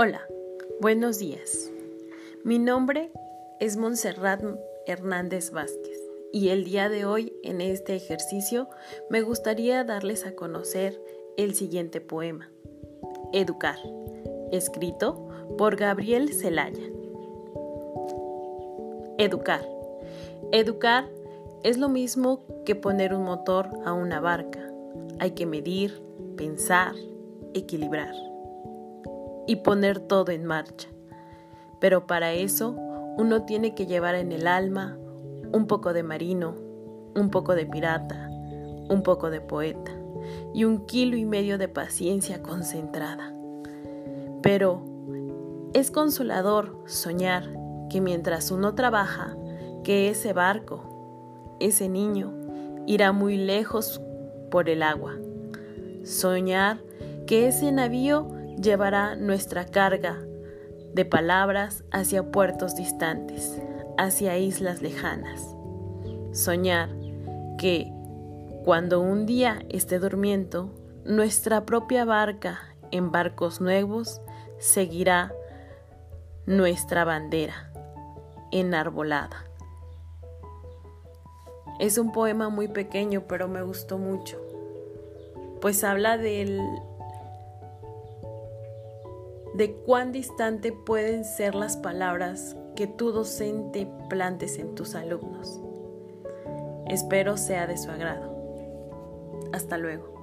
Hola, buenos días. Mi nombre es Montserrat Hernández Vázquez y el día de hoy en este ejercicio me gustaría darles a conocer el siguiente poema, Educar, escrito por Gabriel Celaya. Educar. Educar es lo mismo que poner un motor a una barca. Hay que medir, pensar, equilibrar y poner todo en marcha. Pero para eso uno tiene que llevar en el alma un poco de marino, un poco de pirata, un poco de poeta y un kilo y medio de paciencia concentrada. Pero es consolador soñar que mientras uno trabaja, que ese barco, ese niño, irá muy lejos por el agua. Soñar que ese navío llevará nuestra carga de palabras hacia puertos distantes, hacia islas lejanas. Soñar que cuando un día esté durmiendo, nuestra propia barca en barcos nuevos seguirá nuestra bandera enarbolada. Es un poema muy pequeño, pero me gustó mucho, pues habla del de cuán distante pueden ser las palabras que tu docente plantes en tus alumnos. Espero sea de su agrado. Hasta luego.